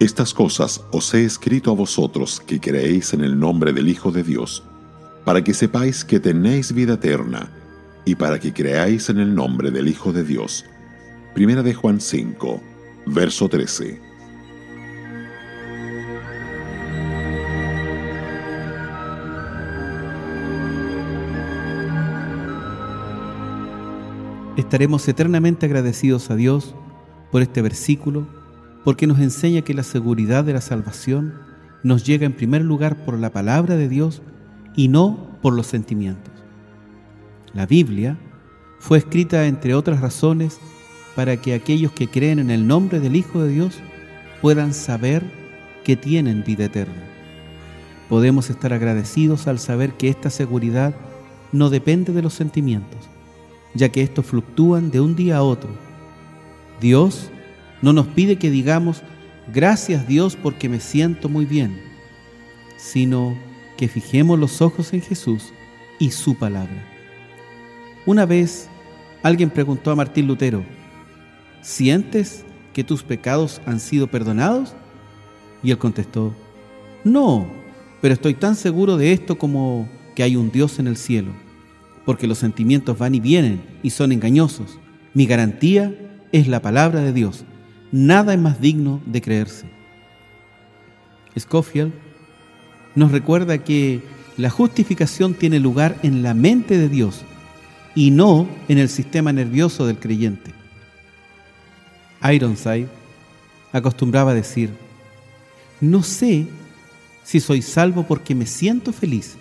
Estas cosas os he escrito a vosotros que creéis en el nombre del Hijo de Dios, para que sepáis que tenéis vida eterna, y para que creáis en el nombre del Hijo de Dios. Primera de Juan 5, verso 13. Estaremos eternamente agradecidos a Dios por este versículo, porque nos enseña que la seguridad de la salvación nos llega en primer lugar por la palabra de Dios y no por los sentimientos. La Biblia fue escrita, entre otras razones, para que aquellos que creen en el nombre del Hijo de Dios puedan saber que tienen vida eterna. Podemos estar agradecidos al saber que esta seguridad no depende de los sentimientos, ya que estos fluctúan de un día a otro. Dios no nos pide que digamos, gracias Dios porque me siento muy bien, sino que fijemos los ojos en Jesús y su palabra. Una vez alguien preguntó a Martín Lutero, ¿sientes que tus pecados han sido perdonados? Y él contestó, no, pero estoy tan seguro de esto como que hay un Dios en el cielo porque los sentimientos van y vienen y son engañosos. Mi garantía es la palabra de Dios. Nada es más digno de creerse. Scofield nos recuerda que la justificación tiene lugar en la mente de Dios y no en el sistema nervioso del creyente. Ironside acostumbraba a decir, no sé si soy salvo porque me siento feliz,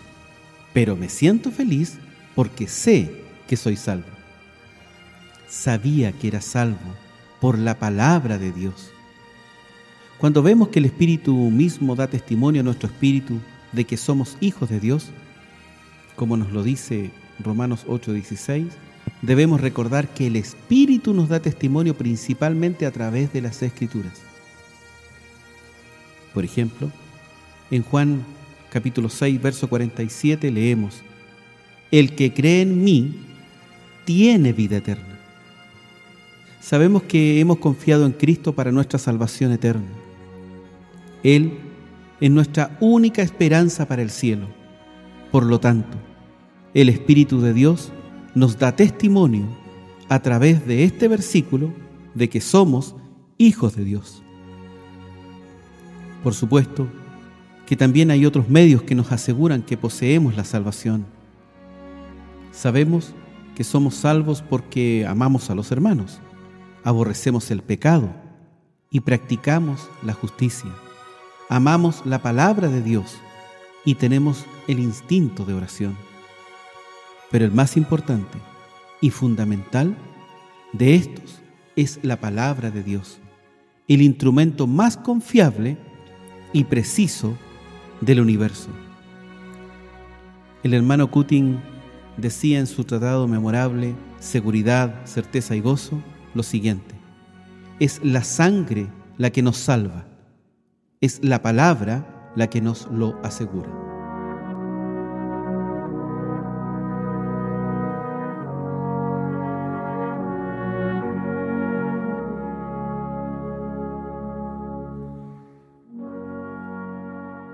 pero me siento feliz porque sé que soy salvo. Sabía que era salvo por la palabra de Dios. Cuando vemos que el Espíritu mismo da testimonio a nuestro espíritu de que somos hijos de Dios, como nos lo dice Romanos 8:16, debemos recordar que el Espíritu nos da testimonio principalmente a través de las Escrituras. Por ejemplo, en Juan capítulo 6, verso 47 leemos, el que cree en mí tiene vida eterna. Sabemos que hemos confiado en Cristo para nuestra salvación eterna. Él es nuestra única esperanza para el cielo. Por lo tanto, el Espíritu de Dios nos da testimonio a través de este versículo de que somos hijos de Dios. Por supuesto que también hay otros medios que nos aseguran que poseemos la salvación Sabemos que somos salvos porque amamos a los hermanos, aborrecemos el pecado y practicamos la justicia. Amamos la palabra de Dios y tenemos el instinto de oración. Pero el más importante y fundamental de estos es la palabra de Dios, el instrumento más confiable y preciso del universo. El hermano Cutin decía en su tratado memorable Seguridad, certeza y gozo lo siguiente, es la sangre la que nos salva, es la palabra la que nos lo asegura.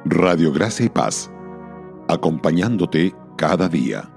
Radio Gracia y Paz, acompañándote cada día.